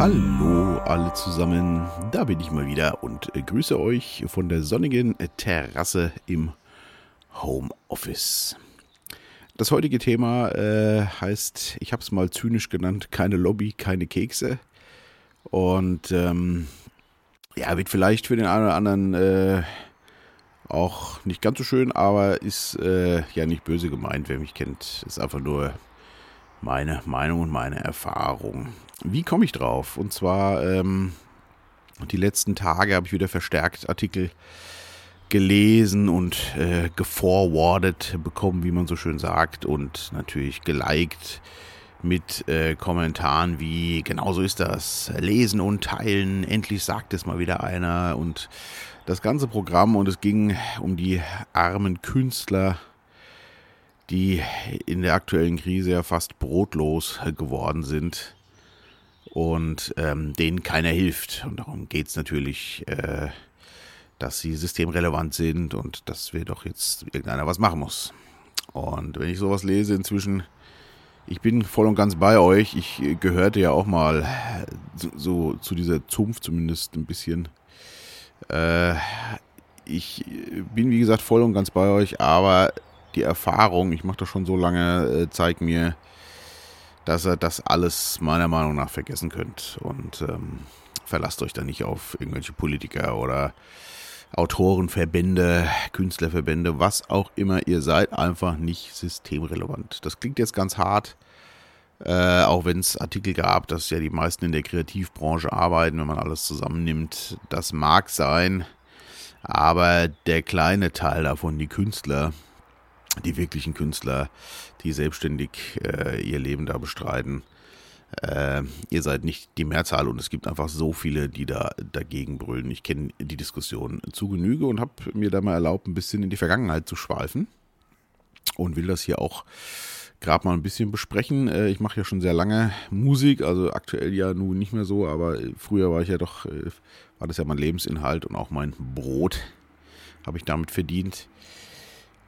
Hallo alle zusammen, da bin ich mal wieder und äh, grüße euch von der sonnigen Terrasse im Homeoffice. Das heutige Thema äh, heißt, ich habe es mal zynisch genannt, keine Lobby, keine Kekse. Und ähm, ja, wird vielleicht für den einen oder anderen äh, auch nicht ganz so schön, aber ist äh, ja nicht böse gemeint, wer mich kennt. Ist einfach nur meine Meinung und meine Erfahrung. Wie komme ich drauf? Und zwar ähm, die letzten Tage habe ich wieder verstärkt Artikel gelesen und äh, geforwardet bekommen, wie man so schön sagt, und natürlich geliked mit äh, Kommentaren wie genau so ist das, lesen und teilen, endlich sagt es mal wieder einer und das ganze Programm und es ging um die armen Künstler, die in der aktuellen Krise ja fast brotlos geworden sind und ähm, denen keiner hilft. Und darum geht es natürlich, äh, dass sie systemrelevant sind und dass wir doch jetzt irgendeiner was machen muss. Und wenn ich sowas lese inzwischen, ich bin voll und ganz bei euch. Ich gehörte ja auch mal so, so zu dieser Zunft zumindest ein bisschen. Äh, ich bin wie gesagt voll und ganz bei euch, aber die Erfahrung, ich mache das schon so lange, äh, zeigt mir, dass ihr das alles meiner Meinung nach vergessen könnt. Und ähm, verlasst euch da nicht auf irgendwelche Politiker oder Autorenverbände, Künstlerverbände, was auch immer ihr seid, einfach nicht systemrelevant. Das klingt jetzt ganz hart, äh, auch wenn es Artikel gab, dass ja die meisten in der Kreativbranche arbeiten, wenn man alles zusammennimmt. Das mag sein, aber der kleine Teil davon, die Künstler, die wirklichen Künstler, die selbstständig äh, ihr Leben da bestreiten. Äh, ihr seid nicht die Mehrzahl und es gibt einfach so viele, die da dagegen brüllen. Ich kenne die Diskussion zu Genüge und habe mir da mal erlaubt, ein bisschen in die Vergangenheit zu schweifen und will das hier auch gerade mal ein bisschen besprechen. Äh, ich mache ja schon sehr lange Musik, also aktuell ja nun nicht mehr so, aber früher war ich ja doch, äh, war das ja mein Lebensinhalt und auch mein Brot habe ich damit verdient.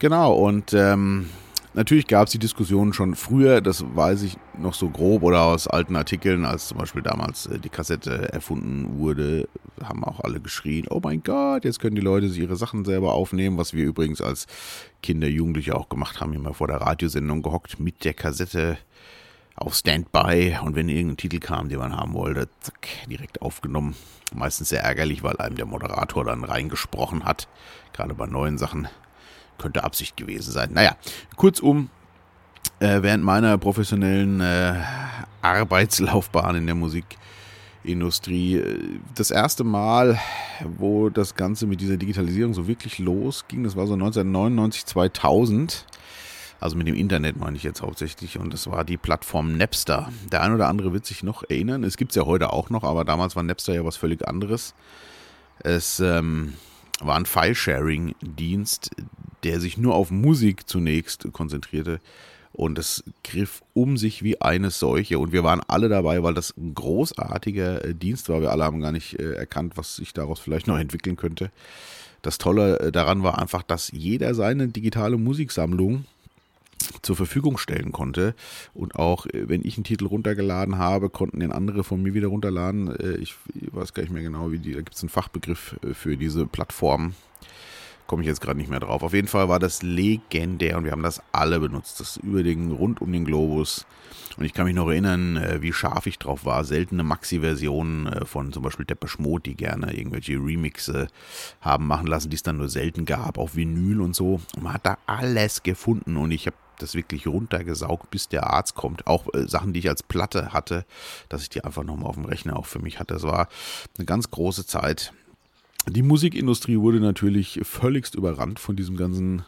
Genau, und ähm, natürlich gab es die Diskussion schon früher, das weiß ich noch so grob oder aus alten Artikeln, als zum Beispiel damals äh, die Kassette erfunden wurde, haben auch alle geschrien, oh mein Gott, jetzt können die Leute sich ihre Sachen selber aufnehmen, was wir übrigens als Kinder, Jugendliche auch gemacht haben, immer vor der Radiosendung gehockt mit der Kassette auf Standby und wenn irgendein Titel kam, den man haben wollte, zack, direkt aufgenommen. Meistens sehr ärgerlich, weil einem der Moderator dann reingesprochen hat, gerade bei neuen Sachen könnte Absicht gewesen sein. Naja, kurzum, äh, während meiner professionellen äh, Arbeitslaufbahn in der Musikindustrie äh, das erste Mal, wo das Ganze mit dieser Digitalisierung so wirklich losging, das war so 1999, 2000. Also mit dem Internet meine ich jetzt hauptsächlich. Und das war die Plattform Napster. Der ein oder andere wird sich noch erinnern. Es gibt es ja heute auch noch, aber damals war Napster ja was völlig anderes. Es ähm, war ein File-Sharing-Dienst, der sich nur auf Musik zunächst konzentrierte. Und es griff um sich wie eine Seuche. Und wir waren alle dabei, weil das ein großartiger äh, Dienst war. Wir alle haben gar nicht äh, erkannt, was sich daraus vielleicht noch entwickeln könnte. Das Tolle äh, daran war einfach, dass jeder seine digitale Musiksammlung zur Verfügung stellen konnte. Und auch wenn ich einen Titel runtergeladen habe, konnten den andere von mir wieder runterladen. Ich weiß gar nicht mehr genau, wie die, da gibt es einen Fachbegriff für diese Plattform komme ich jetzt gerade nicht mehr drauf. Auf jeden Fall war das legendär und wir haben das alle benutzt. Das über den, rund um den Globus. Und ich kann mich noch erinnern, äh, wie scharf ich drauf war. Seltene Maxi-Versionen äh, von zum Beispiel Depeche Mode, die gerne irgendwelche Remixe haben machen lassen, die es dann nur selten gab, auf Vinyl und so. Und man hat da alles gefunden und ich habe das wirklich runtergesaugt, bis der Arzt kommt. Auch äh, Sachen, die ich als Platte hatte, dass ich die einfach nochmal auf dem Rechner auch für mich hatte. Das war eine ganz große Zeit. Die Musikindustrie wurde natürlich völligst überrannt von diesem ganzen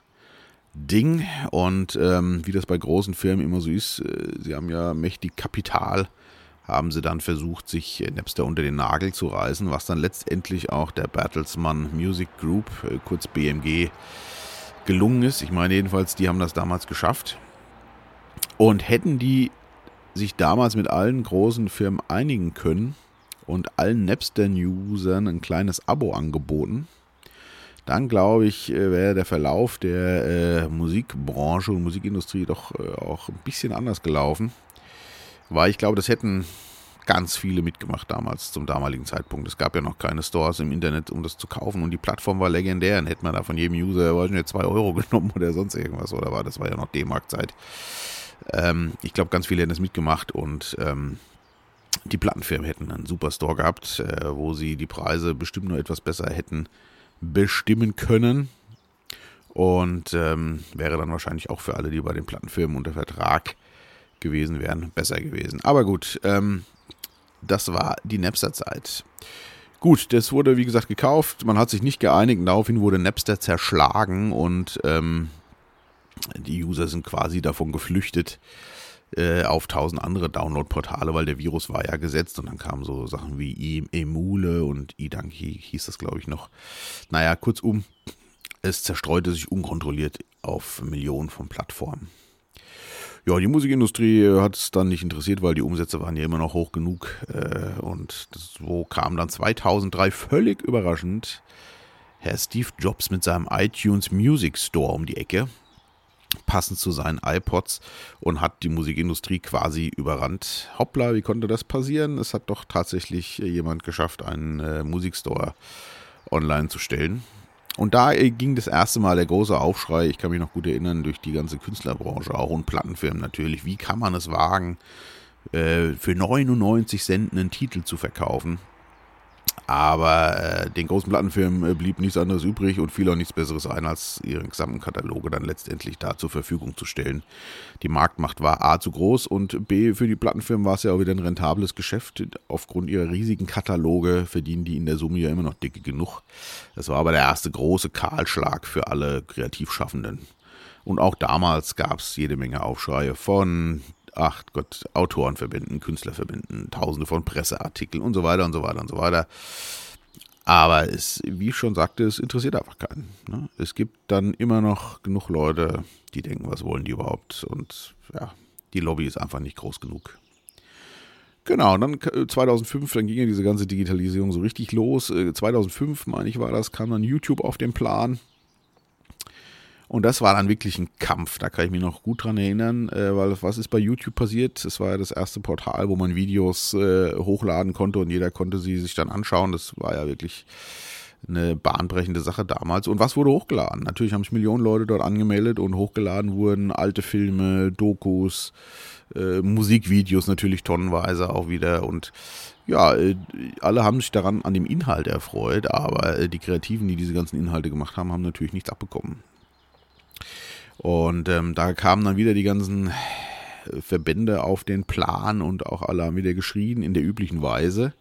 Ding. Und ähm, wie das bei großen Firmen immer so ist, äh, sie haben ja mächtig Kapital, haben sie dann versucht, sich äh, Napster unter den Nagel zu reißen, was dann letztendlich auch der Bertelsmann Music Group, äh, kurz BMG, gelungen ist. Ich meine jedenfalls, die haben das damals geschafft. Und hätten die sich damals mit allen großen Firmen einigen können, und allen Napster-Usern ein kleines Abo angeboten, dann glaube ich, äh, wäre der Verlauf der äh, Musikbranche und Musikindustrie doch äh, auch ein bisschen anders gelaufen. Weil ich glaube, das hätten ganz viele mitgemacht damals, zum damaligen Zeitpunkt. Es gab ja noch keine Stores im Internet, um das zu kaufen und die Plattform war legendär. Dann hätte man da von jedem User, weiß nicht, 2 Euro genommen oder sonst irgendwas, oder war das war ja noch D-Mark-Zeit. Ähm, ich glaube, ganz viele hätten das mitgemacht und ähm, die Plattenfirmen hätten einen super Store gehabt, äh, wo sie die Preise bestimmt nur etwas besser hätten bestimmen können. Und ähm, wäre dann wahrscheinlich auch für alle, die bei den Plattenfirmen unter Vertrag gewesen wären, besser gewesen. Aber gut, ähm, das war die Napster-Zeit. Gut, das wurde wie gesagt gekauft. Man hat sich nicht geeinigt. Daraufhin wurde Napster zerschlagen und ähm, die User sind quasi davon geflüchtet äh, auf tausend andere Download-Portale, weil der Virus war ja gesetzt und dann kamen so Sachen wie Emule und Idanki hieß das glaube ich noch. Naja, kurzum, es zerstreute sich unkontrolliert auf Millionen von Plattformen. Ja, die Musikindustrie hat es dann nicht interessiert, weil die Umsätze waren ja immer noch hoch genug. Äh, und so kam dann 2003 völlig überraschend Herr Steve Jobs mit seinem iTunes Music Store um die Ecke, passend zu seinen iPods, und hat die Musikindustrie quasi überrannt. Hoppla, wie konnte das passieren? Es hat doch tatsächlich jemand geschafft, einen äh, Musikstore online zu stellen. Und da äh, ging das erste Mal der große Aufschrei, ich kann mich noch gut erinnern, durch die ganze Künstlerbranche auch und Plattenfirmen natürlich. Wie kann man es wagen, äh, für 99 Cent einen Titel zu verkaufen? Aber äh, den großen Plattenfirmen äh, blieb nichts anderes übrig und fiel auch nichts Besseres ein, als ihren gesamten Kataloge dann letztendlich da zur Verfügung zu stellen. Die Marktmacht war A zu groß und B für die Plattenfirmen war es ja auch wieder ein rentables Geschäft. Aufgrund ihrer riesigen Kataloge verdienen die in der Summe ja immer noch dicke genug. Das war aber der erste große Kahlschlag für alle Kreativschaffenden. Und auch damals gab es jede Menge Aufschreie von ach Gott, Autorenverbänden, Künstlerverbänden, tausende von Presseartikeln und so weiter und so weiter und so weiter. Aber es, wie ich schon sagte, es interessiert einfach keinen. Ne? Es gibt dann immer noch genug Leute, die denken, was wollen die überhaupt? Und ja, die Lobby ist einfach nicht groß genug. Genau, und dann 2005, dann ging ja diese ganze Digitalisierung so richtig los. 2005, äh, meine ich, war das, kam dann YouTube auf den Plan. Und das war dann wirklich ein Kampf. Da kann ich mich noch gut dran erinnern, äh, weil was ist bei YouTube passiert? Das war ja das erste Portal, wo man Videos äh, hochladen konnte und jeder konnte sie sich dann anschauen. Das war ja wirklich eine bahnbrechende Sache damals. Und was wurde hochgeladen? Natürlich haben sich Millionen Leute dort angemeldet und hochgeladen wurden alte Filme, Dokus, äh, Musikvideos natürlich tonnenweise auch wieder und ja, äh, alle haben sich daran an dem Inhalt erfreut, aber äh, die Kreativen, die diese ganzen Inhalte gemacht haben, haben natürlich nichts abbekommen. Und ähm, da kamen dann wieder die ganzen Verbände auf den Plan und auch alle haben wieder geschrien in der üblichen Weise.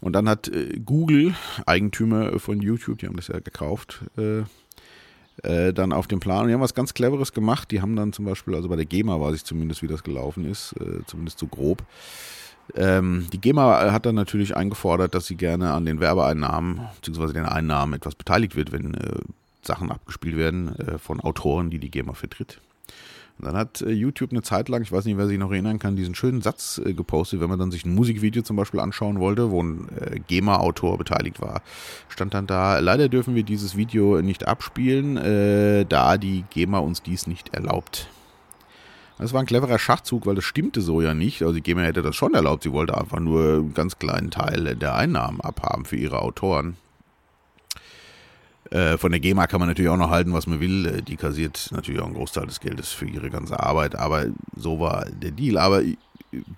Und dann hat äh, Google, Eigentümer von YouTube, die haben das ja gekauft, äh, äh, dann auf den Plan. Und die haben was ganz Cleveres gemacht. Die haben dann zum Beispiel, also bei der GEMA weiß ich zumindest, wie das gelaufen ist, äh, zumindest so grob. Ähm, die GEMA hat dann natürlich eingefordert, dass sie gerne an den Werbeeinnahmen bzw. den Einnahmen etwas beteiligt wird, wenn äh, Sachen abgespielt werden äh, von Autoren, die die GEMA vertritt. Und dann hat äh, YouTube eine Zeit lang, ich weiß nicht, wer sich noch erinnern kann, diesen schönen Satz äh, gepostet, wenn man dann sich ein Musikvideo zum Beispiel anschauen wollte, wo ein äh, GEMA-Autor beteiligt war, stand dann da, leider dürfen wir dieses Video nicht abspielen, äh, da die GEMA uns dies nicht erlaubt. Das war ein cleverer Schachzug, weil das stimmte so ja nicht. Also die GEMA hätte das schon erlaubt, sie wollte einfach nur einen ganz kleinen Teil der Einnahmen abhaben für ihre Autoren. Äh, von der GEMA kann man natürlich auch noch halten, was man will. Äh, die kassiert natürlich auch einen Großteil des Geldes für ihre ganze Arbeit. Aber so war der Deal. Aber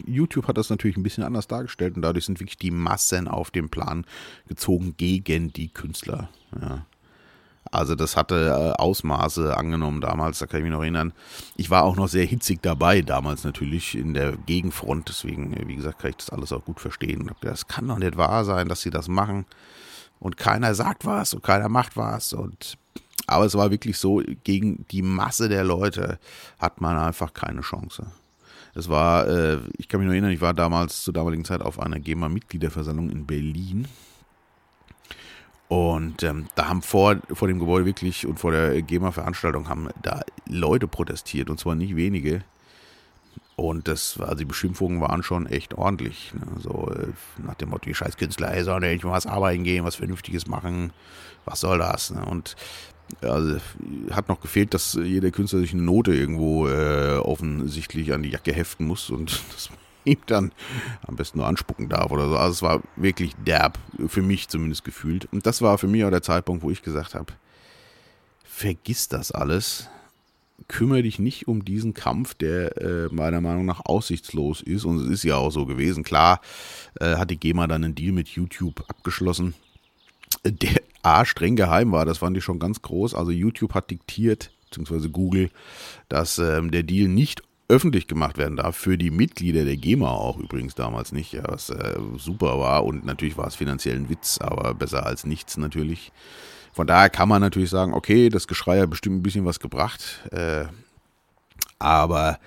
YouTube hat das natürlich ein bisschen anders dargestellt und dadurch sind wirklich die Massen auf den Plan gezogen gegen die Künstler. Ja. Also das hatte äh, Ausmaße angenommen damals, da kann ich mich noch erinnern. Ich war auch noch sehr hitzig dabei damals natürlich in der Gegenfront, deswegen, wie gesagt, kann ich das alles auch gut verstehen. Das kann doch nicht wahr sein, dass sie das machen und keiner sagt was und keiner macht was und aber es war wirklich so, gegen die Masse der Leute hat man einfach keine Chance. Es war, äh, ich kann mich noch erinnern, ich war damals zur damaligen Zeit auf einer GEMA-Mitgliederversammlung in Berlin. Und ähm, da haben vor, vor dem Gebäude wirklich und vor der GEMA-Veranstaltung haben da Leute protestiert und zwar nicht wenige. Und das, also die Beschimpfungen waren schon echt ordentlich. Ne? So äh, nach dem Motto, die scheiß Künstler, ey, sollen endlich mal was arbeiten gehen, was Vernünftiges machen, was soll das? Ne? Und also, hat noch gefehlt, dass jeder Künstler sich eine Note irgendwo äh, offensichtlich an die Jacke heften muss und das ihm dann am besten nur anspucken darf oder so. Also es war wirklich derb, für mich zumindest gefühlt. Und das war für mich auch der Zeitpunkt, wo ich gesagt habe, vergiss das alles. Kümmere dich nicht um diesen Kampf, der äh, meiner Meinung nach aussichtslos ist. Und es ist ja auch so gewesen. Klar äh, hat die GEMA dann einen Deal mit YouTube abgeschlossen, der A streng geheim war. Das fand ich schon ganz groß. Also YouTube hat diktiert, beziehungsweise Google, dass ähm, der Deal nicht öffentlich gemacht werden darf, für die Mitglieder der GEMA auch übrigens damals nicht, ja, was äh, super war und natürlich war es finanziell ein Witz, aber besser als nichts natürlich. Von daher kann man natürlich sagen, okay, das Geschrei hat bestimmt ein bisschen was gebracht, äh, aber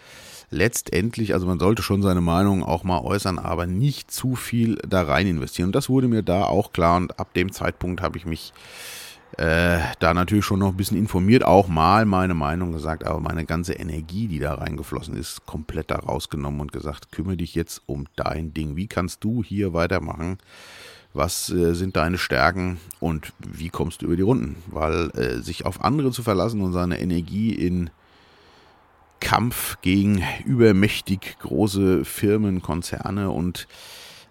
letztendlich, also man sollte schon seine Meinung auch mal äußern, aber nicht zu viel da rein investieren. Und das wurde mir da auch klar und ab dem Zeitpunkt habe ich mich äh, da natürlich schon noch ein bisschen informiert, auch mal meine Meinung gesagt, aber meine ganze Energie, die da reingeflossen ist, komplett da rausgenommen und gesagt, kümmere dich jetzt um dein Ding. Wie kannst du hier weitermachen? Was äh, sind deine Stärken und wie kommst du über die Runden? Weil äh, sich auf andere zu verlassen und seine Energie in Kampf gegen übermächtig große Firmen, Konzerne und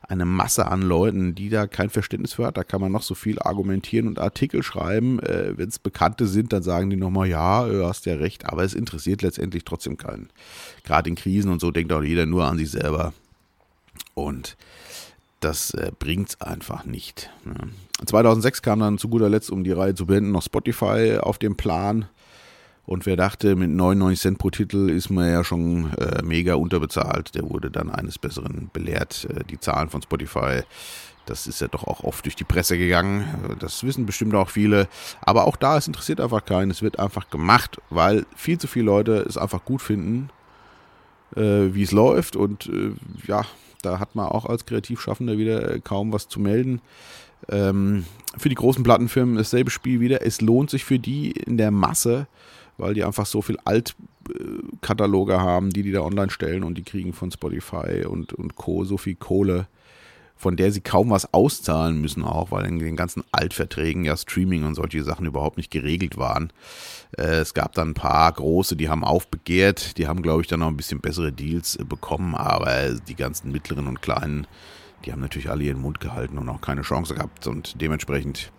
eine Masse an Leuten, die da kein Verständnis für hat. Da kann man noch so viel argumentieren und Artikel schreiben. Äh, Wenn es Bekannte sind, dann sagen die nochmal, ja, du hast ja recht, aber es interessiert letztendlich trotzdem keinen. Gerade in Krisen und so denkt auch jeder nur an sich selber. Und das äh, bringt es einfach nicht. Ne? 2006 kam dann zu guter Letzt, um die Reihe zu beenden, noch Spotify auf den Plan. Und wer dachte, mit 99 Cent pro Titel ist man ja schon äh, mega unterbezahlt, der wurde dann eines Besseren belehrt. Äh, die Zahlen von Spotify, das ist ja doch auch oft durch die Presse gegangen. Das wissen bestimmt auch viele. Aber auch da, es interessiert einfach keinen. Es wird einfach gemacht, weil viel zu viele Leute es einfach gut finden, äh, wie es läuft. Und äh, ja, da hat man auch als Kreativschaffender wieder kaum was zu melden. Ähm, für die großen Plattenfirmen dasselbe Spiel wieder. Es lohnt sich für die in der Masse weil die einfach so viel Altkataloge haben, die die da online stellen und die kriegen von Spotify und, und Co. so viel Kohle, von der sie kaum was auszahlen müssen auch, weil in den ganzen Altverträgen ja Streaming und solche Sachen überhaupt nicht geregelt waren. Äh, es gab dann ein paar große, die haben aufbegehrt, die haben, glaube ich, dann noch ein bisschen bessere Deals äh, bekommen, aber die ganzen mittleren und kleinen, die haben natürlich alle ihren Mund gehalten und auch keine Chance gehabt und dementsprechend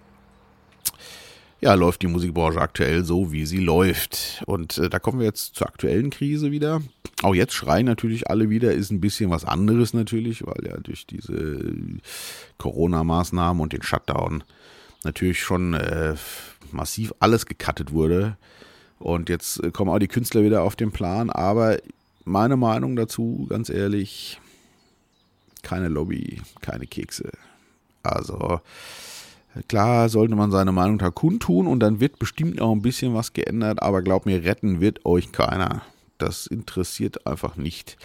ja, läuft die Musikbranche aktuell so, wie sie läuft. Und äh, da kommen wir jetzt zur aktuellen Krise wieder. Auch jetzt schreien natürlich alle wieder, ist ein bisschen was anderes natürlich, weil ja durch diese Corona-Maßnahmen und den Shutdown natürlich schon äh, massiv alles gecuttet wurde. Und jetzt äh, kommen auch die Künstler wieder auf den Plan. Aber meine Meinung dazu, ganz ehrlich, keine Lobby, keine Kekse. Also Klar sollte man seine Meinung da kundtun und dann wird bestimmt auch ein bisschen was geändert, aber glaub mir, retten wird euch keiner. Das interessiert einfach nicht.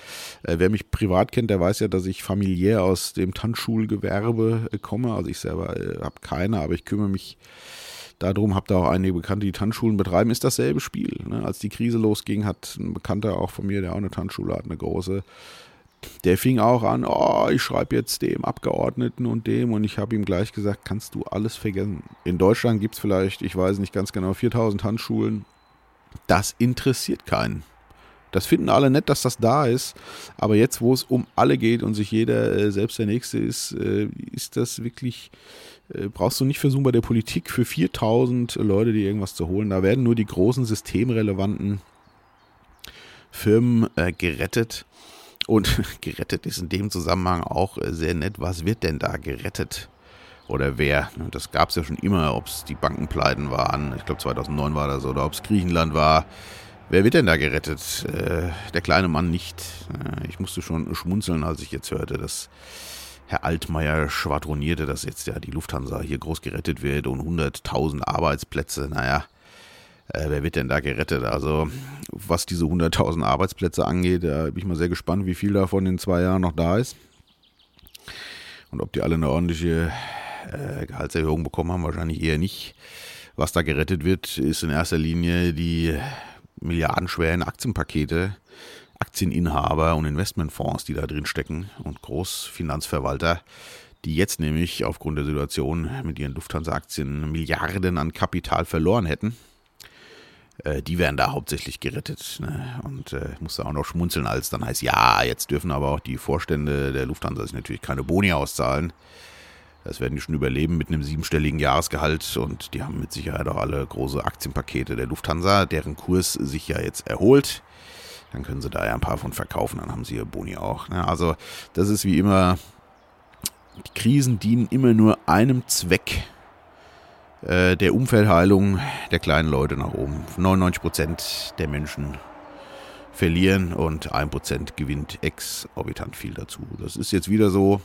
Äh, wer mich privat kennt, der weiß ja, dass ich familiär aus dem Tanzschulgewerbe äh, komme. Also ich selber äh, habe keine, aber ich kümmere mich darum, habe da auch einige Bekannte, die Tanzschulen betreiben. Ist dasselbe Spiel. Ne? Als die Krise losging, hat ein Bekannter auch von mir, der auch eine Tanzschule hat, eine große, der fing auch an, oh, ich schreibe jetzt dem Abgeordneten und dem und ich habe ihm gleich gesagt, kannst du alles vergessen. In Deutschland gibt es vielleicht, ich weiß nicht ganz genau, 4000 Handschulen. Das interessiert keinen. Das finden alle nett, dass das da ist. Aber jetzt, wo es um alle geht und sich jeder äh, selbst der Nächste ist, äh, ist das wirklich, äh, brauchst du nicht versuchen bei der Politik für 4000 Leute, die irgendwas zu holen. Da werden nur die großen systemrelevanten Firmen gerettet. Und gerettet ist in dem Zusammenhang auch äh, sehr nett. Was wird denn da gerettet? Oder wer? Ne, das gab es ja schon immer, ob es die Bankenpleiten waren. Ich glaube 2009 war das oder ob es Griechenland war. Wer wird denn da gerettet? Äh, der kleine Mann nicht. Äh, ich musste schon schmunzeln, als ich jetzt hörte, dass Herr Altmaier schwadronierte, dass jetzt ja die Lufthansa hier groß gerettet wird und 100.000 Arbeitsplätze. Naja, äh, wer wird denn da gerettet? Also, was diese 100.000 Arbeitsplätze angeht, da bin ich mal sehr gespannt, wie viel davon in zwei Jahren noch da ist. Und ob die alle eine ordentliche äh, Gehaltserhöhung bekommen haben, wahrscheinlich eher nicht. Was da gerettet wird, ist in erster Linie die milliardenschweren Aktienpakete, Aktieninhaber und Investmentfonds, die da drin stecken und Großfinanzverwalter, die jetzt nämlich aufgrund der Situation mit ihren Lufthansa-Aktien Milliarden an Kapital verloren hätten Äh, die werden da hauptsächlich gerettet. Ne? Und äh, ich musste auch noch schmunzeln, als dann heißt, ja, jetzt dürfen aber auch die Vorstände der Lufthansa sich natürlich keine Boni auszahlen. Das werden die schon überleben mit einem siebenstelligen Jahresgehalt und die haben mit Sicherheit auch alle große Aktienpakete der Lufthansa, deren Kurs sich ja jetzt erholt. Dann können sie da ja ein paar von verkaufen, dann haben sie ihr Boni auch. Ne? Also das ist wie immer, die Krisen dienen immer nur einem Zweck, äh, der Umfeldheilung der kleinen Leute nach oben. 99% der Menschen verlieren und 1% gewinnt exorbitant viel dazu. Das ist jetzt wieder so.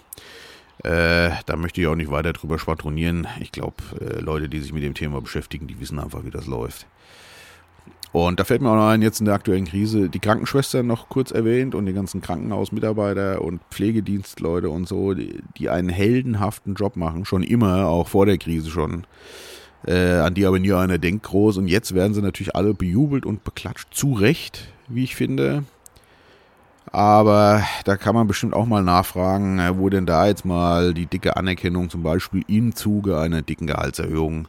Äh, da möchte ich auch nicht weiter drüber schwadronieren. Ich glaube, äh, Leute, die sich mit dem Thema beschäftigen, die wissen einfach, wie das läuft. Und da fällt mir auch noch ein, jetzt in der aktuellen Krise, die Krankenschwestern noch kurz erwähnt und die ganzen Krankenhausmitarbeiter und Pflegedienstleute und so, die, die einen heldenhaften Job machen, schon immer, auch vor der Krise schon, äh, an die aber nie einer denkt groß. Und jetzt werden sie natürlich alle bejubelt und beklatscht, zu Recht, wie ich finde. Aber da kann man bestimmt auch mal nachfragen, äh, wo denn da jetzt mal die dicke Anerkennung zum Beispiel im Zuge einer dicken Gehaltserhöhung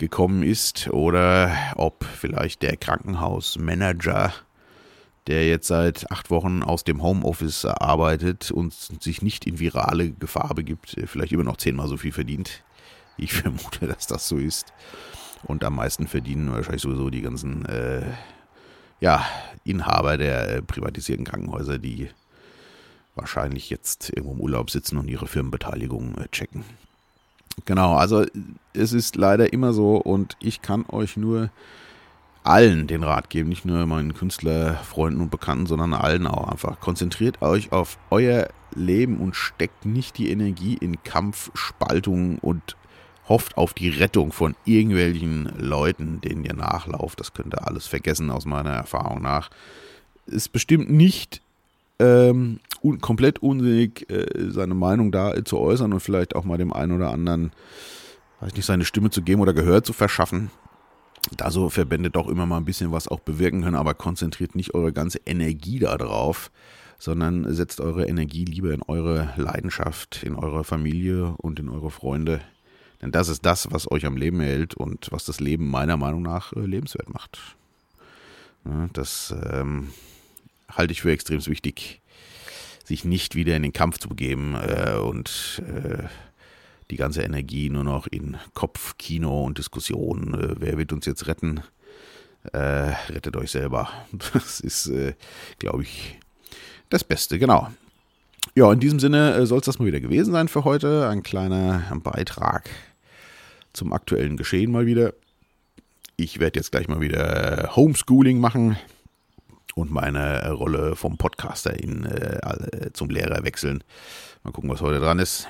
gekommen ist oder ob vielleicht der Krankenhausmanager, der jetzt seit acht Wochen aus dem Homeoffice arbeitet und sich nicht in virale Gefahr begibt, vielleicht immer noch zehnmal so viel verdient. Ich vermute, dass das so ist. Und am meisten verdienen wahrscheinlich sowieso die ganzen äh, ja, Inhaber der äh, privatisierten Krankenhäuser, die wahrscheinlich jetzt irgendwo im Urlaub sitzen und ihre Firmenbeteiligung äh, checken. Genau, also es ist leider immer so und ich kann euch nur allen den Rat geben, nicht nur meinen Künstlerfreunden und Bekannten, sondern allen auch einfach. Konzentriert euch auf euer Leben und steckt nicht die Energie in Kampf, Spaltung und hofft auf die Rettung von irgendwelchen Leuten, denen ihr nachlauft. Das könnt ihr alles vergessen aus meiner Erfahrung nach. Ist bestimmt nicht ähm, un komplett unsinnig, äh, seine Meinung da zu äußern und vielleicht auch mal dem einen oder anderen, weiß nicht, seine Stimme zu geben oder Gehör zu verschaffen. Da so Verbände doch immer mal ein bisschen was auch bewirken können, aber konzentriert nicht eure ganze Energie da drauf, sondern setzt eure Energie lieber in eure Leidenschaft, in eure Familie und in eure Freunde. Denn das ist das, was euch am Leben hält und was das Leben meiner Meinung nach äh, lebenswert macht. Ja, das ähm, halte ich für extrem wichtig, sich nicht wieder in den Kampf zu begeben äh, und äh, die ganze Energie nur noch in Kopf, Kino und Diskussion. Äh, wer wird uns jetzt retten? Äh, rettet euch selber. Das ist, äh, glaube ich, das Beste, genau. Ja, in diesem Sinne äh, soll es das mal wieder gewesen sein für heute. Ein kleiner Beitrag zum aktuellen Geschehen mal wieder. Ich werde jetzt gleich mal wieder Homeschooling machen und meine Rolle vom Podcaster in, äh, zum Lehrer wechseln. Mal gucken, was heute dran ist.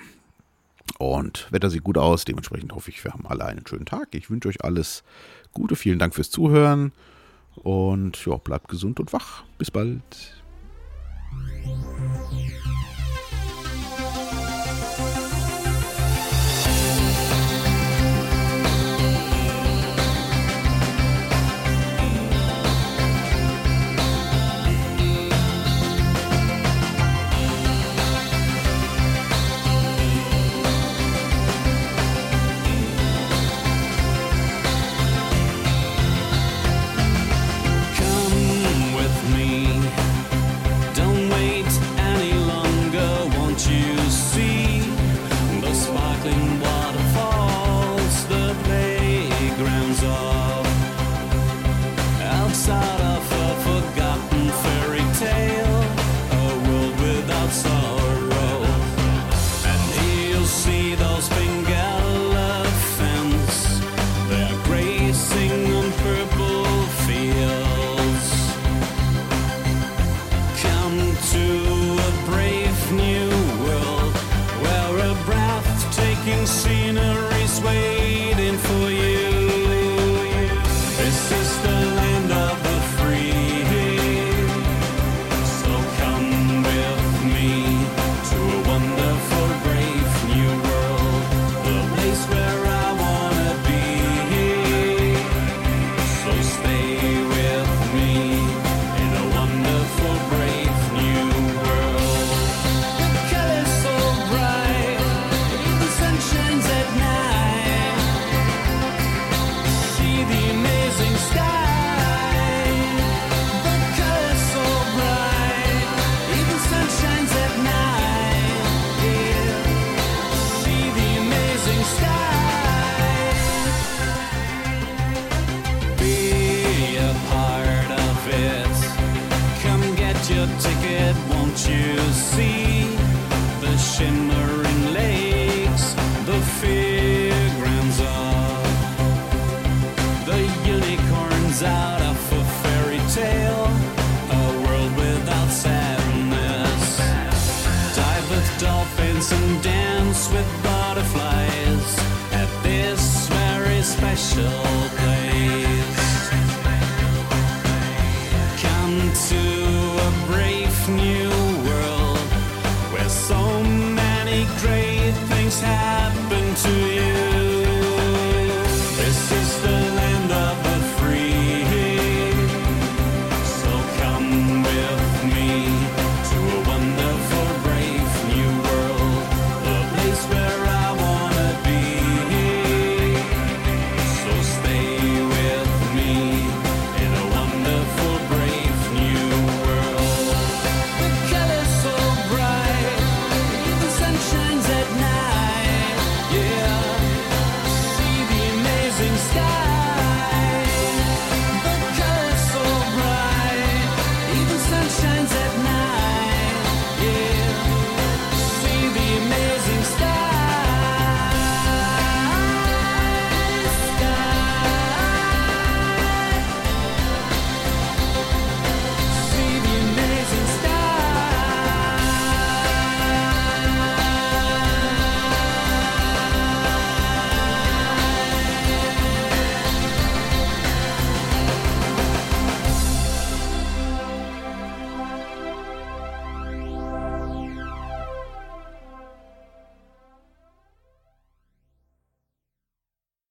Und Wetter sieht gut aus, dementsprechend hoffe ich, wir haben alle einen schönen Tag. Ich wünsche euch alles Gute, vielen Dank fürs Zuhören und ja, bleibt gesund und wach. Bis bald.